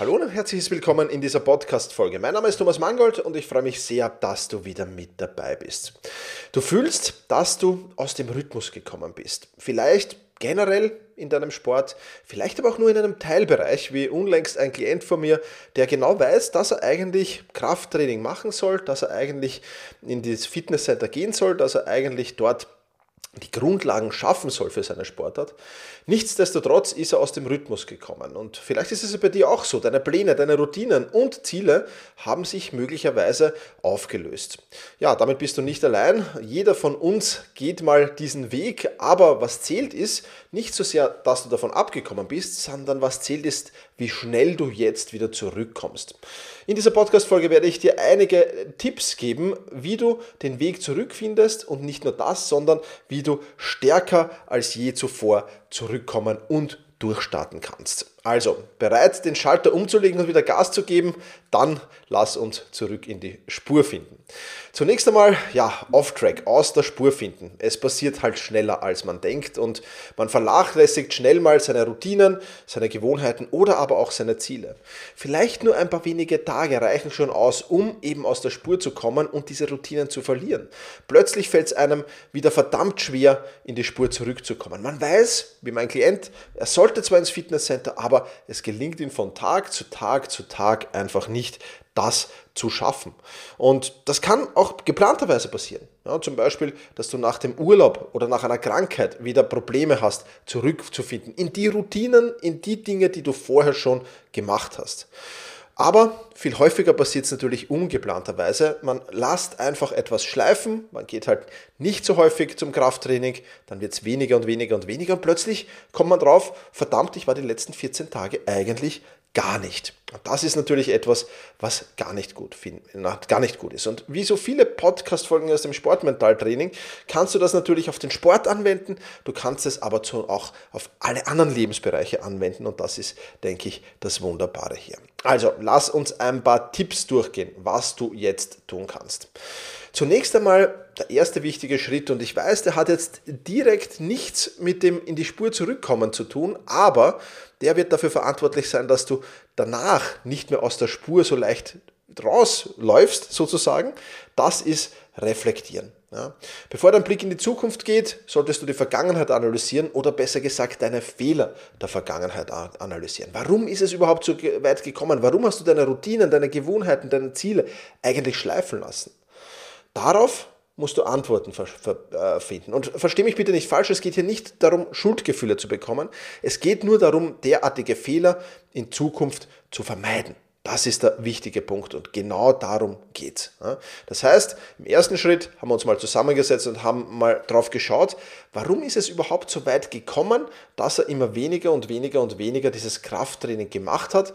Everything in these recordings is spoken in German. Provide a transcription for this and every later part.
Hallo und herzliches Willkommen in dieser Podcast-Folge. Mein Name ist Thomas Mangold und ich freue mich sehr, dass du wieder mit dabei bist. Du fühlst, dass du aus dem Rhythmus gekommen bist. Vielleicht generell in deinem Sport, vielleicht aber auch nur in einem Teilbereich, wie unlängst ein Klient von mir, der genau weiß, dass er eigentlich Krafttraining machen soll, dass er eigentlich in das Fitnesscenter gehen soll, dass er eigentlich dort die Grundlagen schaffen soll für seine Sportart. Nichtsdestotrotz ist er aus dem Rhythmus gekommen. Und vielleicht ist es bei dir auch so. Deine Pläne, deine Routinen und Ziele haben sich möglicherweise aufgelöst. Ja, damit bist du nicht allein. Jeder von uns geht mal diesen Weg. Aber was zählt ist nicht so sehr, dass du davon abgekommen bist, sondern was zählt ist, wie schnell du jetzt wieder zurückkommst. In dieser Podcast-Folge werde ich dir einige Tipps geben, wie du den Weg zurückfindest und nicht nur das, sondern wie du stärker als je zuvor zurückkommen und durchstarten kannst. Also, bereit, den Schalter umzulegen und wieder Gas zu geben, dann lass uns zurück in die Spur finden. Zunächst einmal, ja, off-track, aus der Spur finden. Es passiert halt schneller, als man denkt und man vernachlässigt schnell mal seine Routinen, seine Gewohnheiten oder aber auch seine Ziele. Vielleicht nur ein paar wenige Tage reichen schon aus, um eben aus der Spur zu kommen und diese Routinen zu verlieren. Plötzlich fällt es einem wieder verdammt schwer, in die Spur zurückzukommen. Man weiß, wie mein Klient, er sollte zwar ins Fitnesscenter, aber aber es gelingt ihm von Tag zu Tag zu Tag einfach nicht, das zu schaffen. Und das kann auch geplanterweise passieren. Ja, zum Beispiel, dass du nach dem Urlaub oder nach einer Krankheit wieder Probleme hast, zurückzufinden in die Routinen, in die Dinge, die du vorher schon gemacht hast. Aber viel häufiger passiert es natürlich ungeplanterweise. Man lasst einfach etwas schleifen, man geht halt nicht so häufig zum Krafttraining, dann wird es weniger und weniger und weniger. Und plötzlich kommt man drauf, verdammt, ich war die letzten 14 Tage eigentlich gar nicht. Das ist natürlich etwas, was gar nicht gut, gar nicht gut ist. Und wie so viele Podcast-Folgen aus dem Sportmentaltraining kannst du das natürlich auf den Sport anwenden, du kannst es aber auch auf alle anderen Lebensbereiche anwenden und das ist, denke ich, das Wunderbare hier. Also, lass uns ein paar Tipps durchgehen, was du jetzt tun kannst. Zunächst einmal der erste wichtige Schritt und ich weiß, der hat jetzt direkt nichts mit dem in die Spur zurückkommen zu tun, aber der wird dafür verantwortlich sein, dass du danach nicht mehr aus der Spur so leicht rausläufst, sozusagen. Das ist reflektieren. Ja. Bevor dein Blick in die Zukunft geht, solltest du die Vergangenheit analysieren oder besser gesagt deine Fehler der Vergangenheit analysieren. Warum ist es überhaupt so weit gekommen? Warum hast du deine Routinen, deine Gewohnheiten, deine Ziele eigentlich schleifen lassen? Darauf musst du Antworten äh, finden. Und verstehe mich bitte nicht falsch, es geht hier nicht darum, Schuldgefühle zu bekommen. Es geht nur darum, derartige Fehler in Zukunft zu vermeiden. Das ist der wichtige Punkt und genau darum geht's. Das heißt, im ersten Schritt haben wir uns mal zusammengesetzt und haben mal drauf geschaut, warum ist es überhaupt so weit gekommen, dass er immer weniger und weniger und weniger dieses Krafttraining gemacht hat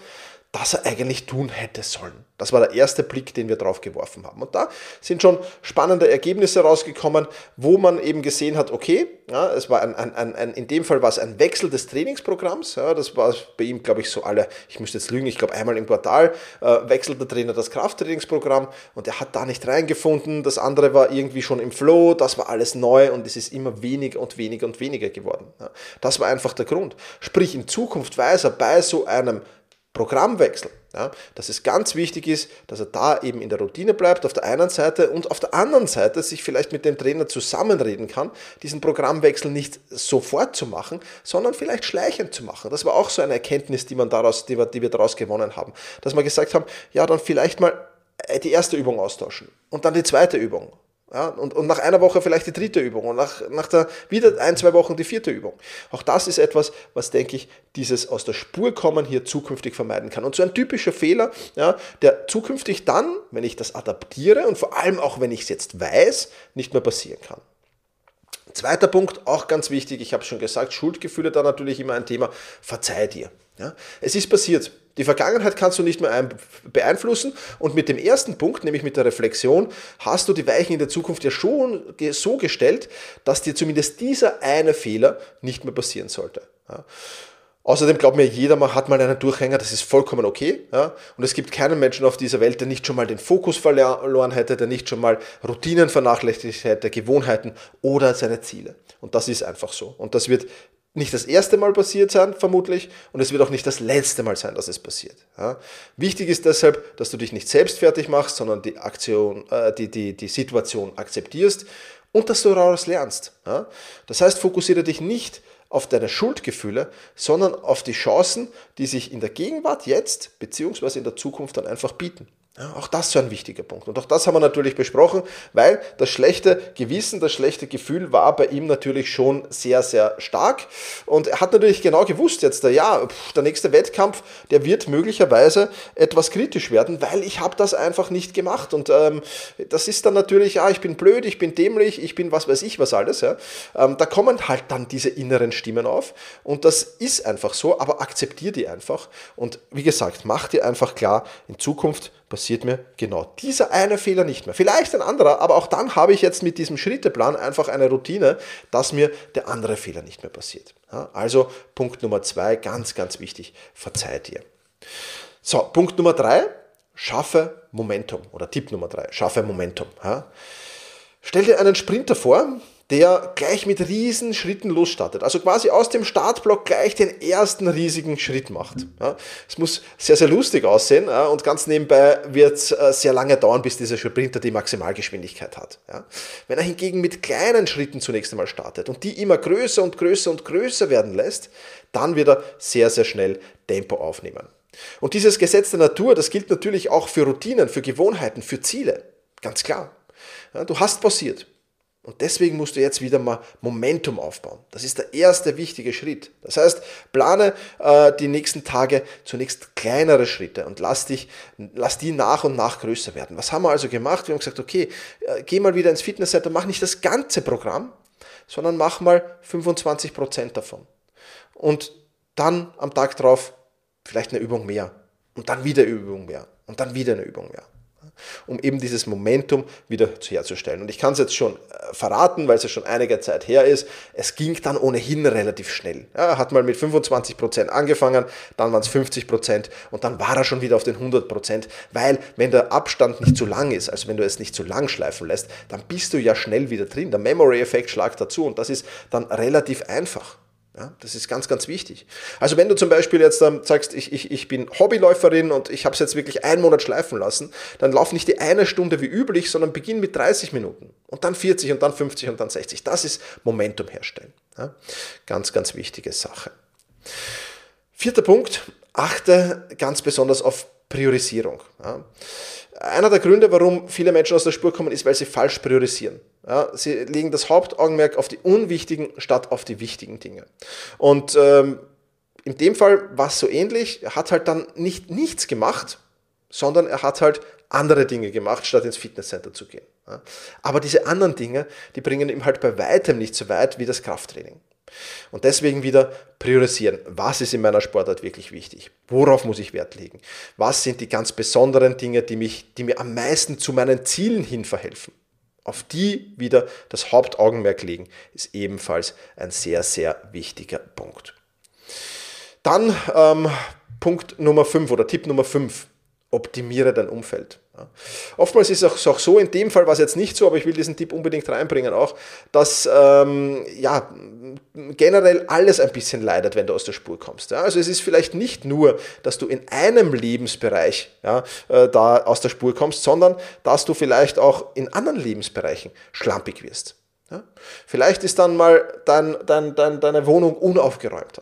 das er eigentlich tun hätte sollen. Das war der erste Blick, den wir drauf geworfen haben. Und da sind schon spannende Ergebnisse rausgekommen, wo man eben gesehen hat, okay, ja, es war ein, ein, ein, in dem Fall war es ein Wechsel des Trainingsprogramms. Ja, das war bei ihm, glaube ich, so alle, ich müsste jetzt lügen, ich glaube einmal im Quartal äh, wechselt der Trainer das Krafttrainingsprogramm und er hat da nicht reingefunden. Das andere war irgendwie schon im Flow, das war alles neu und es ist immer weniger und weniger und weniger geworden. Ja, das war einfach der Grund. Sprich, in Zukunft weiß er bei so einem Programmwechsel. Ja, dass es ganz wichtig ist, dass er da eben in der Routine bleibt, auf der einen Seite und auf der anderen Seite sich vielleicht mit dem Trainer zusammenreden kann, diesen Programmwechsel nicht sofort zu machen, sondern vielleicht schleichend zu machen. Das war auch so eine Erkenntnis, die, man daraus, die, wir, die wir daraus gewonnen haben. Dass wir gesagt haben, ja, dann vielleicht mal die erste Übung austauschen und dann die zweite Übung ja, und, und nach einer Woche vielleicht die dritte Übung und nach, nach der wieder ein, zwei Wochen die vierte Übung. Auch das ist etwas, was, denke ich, dieses aus der Spur kommen hier zukünftig vermeiden kann. Und so ein typischer Fehler, ja, der zukünftig dann, wenn ich das adaptiere und vor allem auch wenn ich es jetzt weiß, nicht mehr passieren kann. Zweiter Punkt, auch ganz wichtig, ich habe schon gesagt, Schuldgefühle da natürlich immer ein Thema, verzeih dir. Ja? Es ist passiert, die Vergangenheit kannst du nicht mehr beeinflussen und mit dem ersten Punkt, nämlich mit der Reflexion, hast du die Weichen in der Zukunft ja schon so gestellt, dass dir zumindest dieser eine Fehler nicht mehr passieren sollte. Ja. Außerdem glaubt mir jeder, man hat mal einen Durchhänger, das ist vollkommen okay. Ja? Und es gibt keinen Menschen auf dieser Welt, der nicht schon mal den Fokus verloren hätte, der nicht schon mal Routinen vernachlässigt hätte, Gewohnheiten oder seine Ziele. Und das ist einfach so. Und das wird nicht das erste Mal passiert sein, vermutlich, und es wird auch nicht das letzte Mal sein, dass es passiert. Ja? Wichtig ist deshalb, dass du dich nicht selbst fertig machst, sondern die Aktion, äh, die, die, die Situation akzeptierst und dass du daraus lernst. Ja? Das heißt, fokussiere dich nicht auf deine Schuldgefühle, sondern auf die Chancen, die sich in der Gegenwart jetzt bzw. in der Zukunft dann einfach bieten. Ja, auch das ist ein wichtiger Punkt. Und auch das haben wir natürlich besprochen, weil das schlechte Gewissen, das schlechte Gefühl war bei ihm natürlich schon sehr, sehr stark. Und er hat natürlich genau gewusst jetzt, ja, der nächste Wettkampf, der wird möglicherweise etwas kritisch werden, weil ich habe das einfach nicht gemacht. Und ähm, das ist dann natürlich, ja, ich bin blöd, ich bin dämlich, ich bin was weiß ich was alles. Ja. Ähm, da kommen halt dann diese inneren Stimmen auf. Und das ist einfach so, aber akzeptier die einfach. Und wie gesagt, mach dir einfach klar, in Zukunft passiert mir genau dieser eine Fehler nicht mehr. Vielleicht ein anderer, aber auch dann habe ich jetzt mit diesem Schritteplan einfach eine Routine, dass mir der andere Fehler nicht mehr passiert. also Punkt Nummer zwei, ganz, ganz wichtig, verzeih dir. So, Punkt Nummer drei, schaffe Momentum. Oder Tipp Nummer drei, schaffe Momentum. Stell dir einen Sprinter vor, der gleich mit riesen Schritten losstartet. Also quasi aus dem Startblock gleich den ersten riesigen Schritt macht. Es muss sehr, sehr lustig aussehen und ganz nebenbei wird es äh, sehr lange dauern, bis dieser Sprinter die Maximalgeschwindigkeit hat. Wenn er hingegen mit kleinen Schritten zunächst einmal startet und die immer größer und größer und größer werden lässt, dann wird er sehr, sehr schnell Tempo aufnehmen. Und dieses Gesetz der Natur, das gilt natürlich auch für Routinen, für Gewohnheiten, für Ziele. Ganz klar. du hast pausiert. Und deswegen musst du jetzt wieder mal Momentum aufbauen. Das ist der erste wichtige Schritt. Das heißt, plane äh, die nächsten Tage zunächst kleinere Schritte und lass, dich, lass die nach und nach größer werden. Was haben wir also gemacht? Wir haben gesagt, okay, äh, geh mal wieder ins Fitnesscenter, mach nicht das ganze Programm, sondern mach mal 25% davon. Und dann am Tag drauf vielleicht eine Übung mehr. Und dann wieder eine Übung mehr. Und dann wieder eine Übung mehr um eben dieses Momentum wieder herzustellen. Und ich kann es jetzt schon äh, verraten, weil es ja schon einige Zeit her ist, es ging dann ohnehin relativ schnell. Er hat mal mit 25% angefangen, dann waren es 50% und dann war er schon wieder auf den 100%, weil wenn der Abstand nicht zu lang ist, also wenn du es nicht zu lang schleifen lässt, dann bist du ja schnell wieder drin. Der Memory-Effekt schlagt dazu und das ist dann relativ einfach. Ja, das ist ganz, ganz wichtig. Also wenn du zum Beispiel jetzt ähm, sagst, ich, ich, ich bin Hobbyläuferin und ich habe es jetzt wirklich einen Monat schleifen lassen, dann lauf nicht die eine Stunde wie üblich, sondern beginn mit 30 Minuten und dann 40 und dann 50 und dann 60. Das ist Momentum herstellen. Ja, ganz, ganz wichtige Sache. Vierter Punkt, achte ganz besonders auf Priorisierung. Ja. Einer der Gründe, warum viele Menschen aus der Spur kommen, ist, weil sie falsch priorisieren. Ja, sie legen das Hauptaugenmerk auf die unwichtigen statt auf die wichtigen Dinge. Und ähm, in dem Fall war es so ähnlich. Er hat halt dann nicht nichts gemacht, sondern er hat halt andere Dinge gemacht, statt ins Fitnesscenter zu gehen. Ja. Aber diese anderen Dinge, die bringen ihm halt bei weitem nicht so weit wie das Krafttraining. Und deswegen wieder priorisieren. Was ist in meiner Sportart wirklich wichtig? Worauf muss ich Wert legen? Was sind die ganz besonderen Dinge, die, mich, die mir am meisten zu meinen Zielen hin verhelfen? Auf die wieder das Hauptaugenmerk legen, ist ebenfalls ein sehr, sehr wichtiger Punkt. Dann ähm, Punkt Nummer 5 oder Tipp Nummer 5 optimiere dein Umfeld. Ja. Oftmals ist es auch so, in dem Fall war es jetzt nicht so, aber ich will diesen Tipp unbedingt reinbringen auch, dass ähm, ja, generell alles ein bisschen leidet, wenn du aus der Spur kommst. Ja. Also es ist vielleicht nicht nur, dass du in einem Lebensbereich ja, äh, da aus der Spur kommst, sondern dass du vielleicht auch in anderen Lebensbereichen schlampig wirst. Ja. Vielleicht ist dann mal dein, dein, dein, deine Wohnung unaufgeräumter.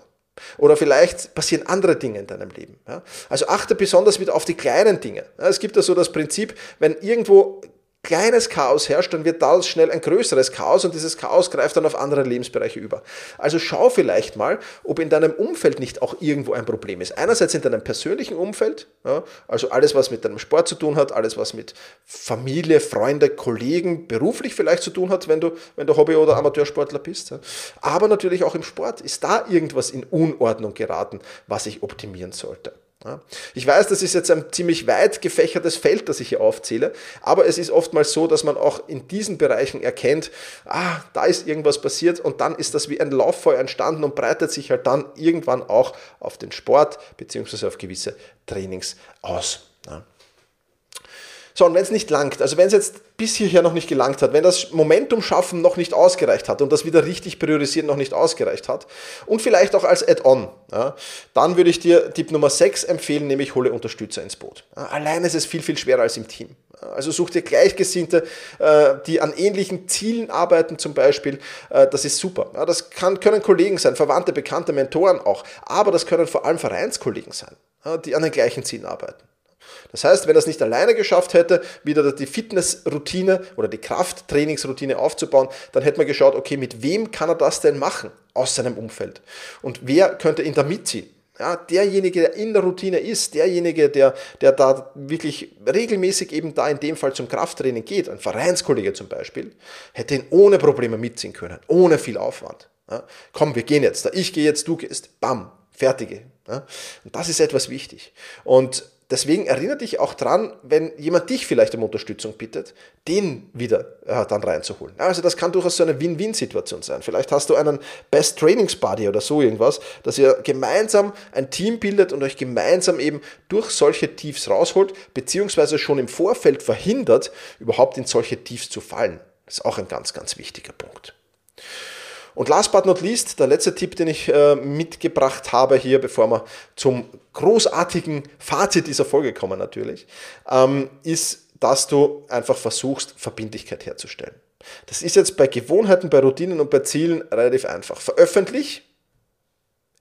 Oder vielleicht passieren andere Dinge in deinem Leben. Ja? Also achte besonders wieder auf die kleinen Dinge. Ja, es gibt ja so das Prinzip, wenn irgendwo kleines Chaos herrscht, dann wird daraus schnell ein größeres Chaos und dieses Chaos greift dann auf andere Lebensbereiche über. Also schau vielleicht mal, ob in deinem Umfeld nicht auch irgendwo ein Problem ist. Einerseits in deinem persönlichen Umfeld, ja, also alles, was mit deinem Sport zu tun hat, alles, was mit Familie, Freunde, Kollegen, beruflich vielleicht zu tun hat, wenn du, wenn du Hobby- oder Amateursportler bist. Ja. Aber natürlich auch im Sport. Ist da irgendwas in Unordnung geraten, was ich optimieren sollte? Ich weiß, das ist jetzt ein ziemlich weit gefächertes Feld, das ich hier aufzähle, aber es ist oftmals so, dass man auch in diesen Bereichen erkennt, ah, da ist irgendwas passiert und dann ist das wie ein Lauffeuer entstanden und breitet sich halt dann irgendwann auch auf den Sport bzw. auf gewisse Trainings aus. So, und wenn es nicht langt, also wenn es jetzt bis hierher noch nicht gelangt hat, wenn das Momentum schaffen noch nicht ausgereicht hat und das wieder richtig priorisieren noch nicht ausgereicht hat und vielleicht auch als Add-on, ja, dann würde ich dir Tipp Nummer 6 empfehlen, nämlich hole Unterstützer ins Boot. Allein ist es viel, viel schwerer als im Team. Also such dir Gleichgesinnte, äh, die an ähnlichen Zielen arbeiten zum Beispiel. Äh, das ist super. Das können Kollegen sein, Verwandte, Bekannte, Mentoren auch. Aber das können vor allem Vereinskollegen sein, die an den gleichen Zielen arbeiten. Das heißt, wenn er es nicht alleine geschafft hätte, wieder die Fitnessroutine oder die Krafttrainingsroutine aufzubauen, dann hätte man geschaut, okay, mit wem kann er das denn machen aus seinem Umfeld? Und wer könnte ihn da mitziehen? Ja, derjenige, der in der Routine ist, derjenige, der, der da wirklich regelmäßig eben da in dem Fall zum Krafttraining geht, ein Vereinskollege zum Beispiel, hätte ihn ohne Probleme mitziehen können, ohne viel Aufwand. Ja, komm, wir gehen jetzt, ich gehe jetzt, du gehst, bam, fertige. Ja, und das ist etwas wichtig. Und Deswegen erinnere dich auch dran, wenn jemand dich vielleicht um Unterstützung bittet, den wieder äh, dann reinzuholen. Also das kann durchaus so eine Win-Win-Situation sein. Vielleicht hast du einen Best Trainings Buddy oder so irgendwas, dass ihr gemeinsam ein Team bildet und euch gemeinsam eben durch solche Tiefs rausholt, beziehungsweise schon im Vorfeld verhindert, überhaupt in solche Tiefs zu fallen. Das ist auch ein ganz, ganz wichtiger Punkt. Und last but not least, der letzte Tipp, den ich äh, mitgebracht habe hier, bevor wir zum großartigen Fazit dieser Folge kommen natürlich, ähm, ist, dass du einfach versuchst, Verbindlichkeit herzustellen. Das ist jetzt bei Gewohnheiten, bei Routinen und bei Zielen relativ einfach. Veröffentlich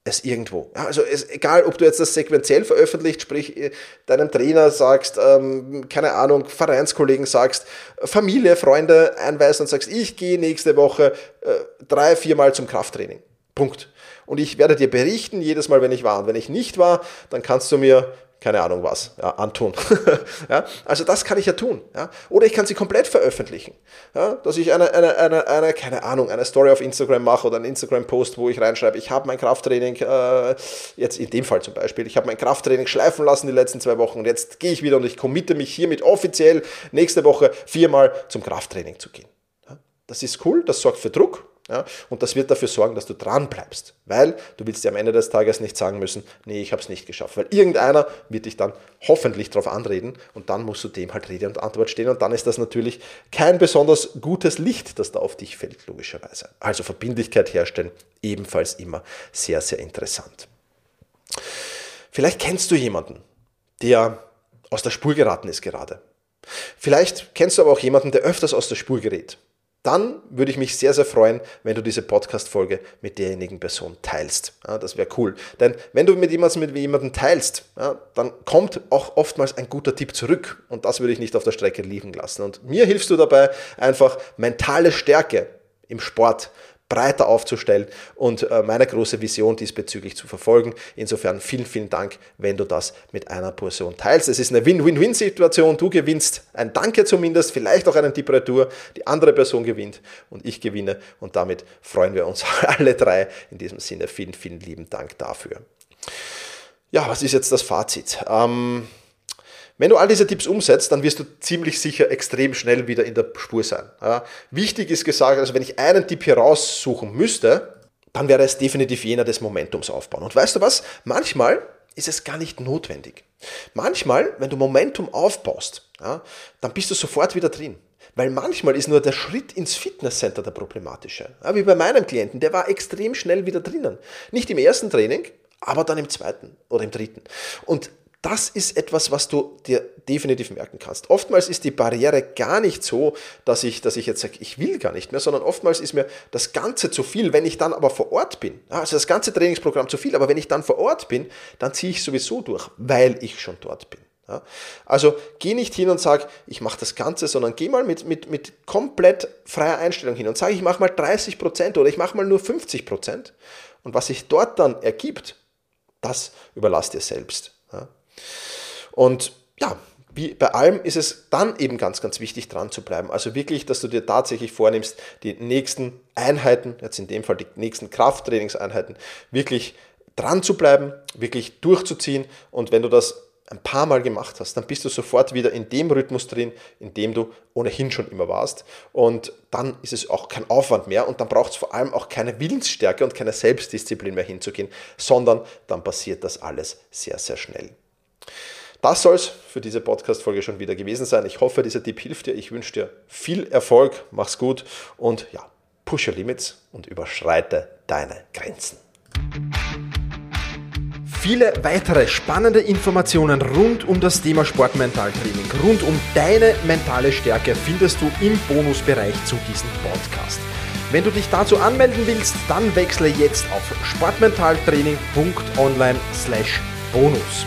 es irgendwo. Also es, egal, ob du jetzt das sequenziell veröffentlicht, sprich äh, deinem Trainer sagst, ähm, keine Ahnung, Vereinskollegen sagst, Familie, Freunde einweisen und sagst, ich gehe nächste Woche äh, drei, viermal zum Krafttraining. Punkt. Und ich werde dir berichten jedes Mal, wenn ich war. Und wenn ich nicht war, dann kannst du mir keine Ahnung was, ja, antun. ja, also das kann ich ja tun. Ja. Oder ich kann sie komplett veröffentlichen. Ja, dass ich eine, eine, eine, eine, keine Ahnung, eine Story auf Instagram mache oder einen Instagram-Post, wo ich reinschreibe, ich habe mein Krafttraining, äh, jetzt in dem Fall zum Beispiel, ich habe mein Krafttraining schleifen lassen die letzten zwei Wochen und jetzt gehe ich wieder und ich committe mich hiermit offiziell nächste Woche viermal zum Krafttraining zu gehen. Ja, das ist cool, das sorgt für Druck, ja, und das wird dafür sorgen, dass du dran bleibst, weil du willst dir am Ende des Tages nicht sagen müssen, nee, ich habe es nicht geschafft, weil irgendeiner wird dich dann hoffentlich darauf anreden und dann musst du dem halt Rede und Antwort stehen und dann ist das natürlich kein besonders gutes Licht, das da auf dich fällt, logischerweise. Also Verbindlichkeit herstellen, ebenfalls immer sehr, sehr interessant. Vielleicht kennst du jemanden, der aus der Spur geraten ist gerade. Vielleicht kennst du aber auch jemanden, der öfters aus der Spur gerät dann würde ich mich sehr, sehr freuen, wenn du diese Podcast-Folge mit derjenigen Person teilst. Ja, das wäre cool. Denn wenn du mit jemandem, mit jemandem teilst, ja, dann kommt auch oftmals ein guter Tipp zurück. Und das würde ich nicht auf der Strecke liegen lassen. Und mir hilfst du dabei, einfach mentale Stärke im Sport breiter aufzustellen und äh, meine große Vision diesbezüglich zu verfolgen. Insofern vielen, vielen Dank, wenn du das mit einer Person teilst. Es ist eine Win-Win-Win-Situation. Du gewinnst ein Danke zumindest, vielleicht auch einen Tipp-Retour. Die andere Person gewinnt und ich gewinne und damit freuen wir uns alle drei. In diesem Sinne vielen, vielen lieben Dank dafür. Ja, was ist jetzt das Fazit? Ähm, wenn du all diese Tipps umsetzt, dann wirst du ziemlich sicher extrem schnell wieder in der Spur sein. Ja, wichtig ist gesagt, also wenn ich einen Tipp hier raussuchen müsste, dann wäre es definitiv jener des Momentums aufbauen. Und weißt du was? Manchmal ist es gar nicht notwendig. Manchmal, wenn du Momentum aufbaust, ja, dann bist du sofort wieder drin. Weil manchmal ist nur der Schritt ins Fitnesscenter der problematische. Ja, wie bei meinem Klienten, der war extrem schnell wieder drinnen. Nicht im ersten Training, aber dann im zweiten oder im dritten. Und das ist etwas, was du dir definitiv merken kannst. Oftmals ist die Barriere gar nicht so, dass ich, dass ich jetzt sage, ich will gar nicht mehr, sondern oftmals ist mir das Ganze zu viel. Wenn ich dann aber vor Ort bin, also das ganze Trainingsprogramm zu viel, aber wenn ich dann vor Ort bin, dann ziehe ich sowieso durch, weil ich schon dort bin. Also geh nicht hin und sag, ich mache das Ganze, sondern geh mal mit, mit, mit komplett freier Einstellung hin und sag, ich mache mal 30% oder ich mache mal nur 50%. Und was sich dort dann ergibt, das überlass dir selbst. Und ja, wie bei allem ist es dann eben ganz, ganz wichtig, dran zu bleiben. Also wirklich, dass du dir tatsächlich vornimmst, die nächsten Einheiten, jetzt in dem Fall die nächsten Krafttrainingseinheiten, wirklich dran zu bleiben, wirklich durchzuziehen und wenn du das ein paar Mal gemacht hast, dann bist du sofort wieder in dem Rhythmus drin, in dem du ohnehin schon immer warst. Und dann ist es auch kein Aufwand mehr und dann braucht es vor allem auch keine Willensstärke und keine Selbstdisziplin mehr hinzugehen, sondern dann passiert das alles sehr, sehr schnell. Das soll es für diese Podcast-Folge schon wieder gewesen sein. Ich hoffe, dieser Tipp hilft dir. Ich wünsche dir viel Erfolg, mach's gut und ja, push your limits und überschreite deine Grenzen. Viele weitere spannende Informationen rund um das Thema Sportmentaltraining, rund um deine mentale Stärke findest du im Bonusbereich zu diesem Podcast. Wenn du dich dazu anmelden willst, dann wechsle jetzt auf sportmentaltraining.online/bonus.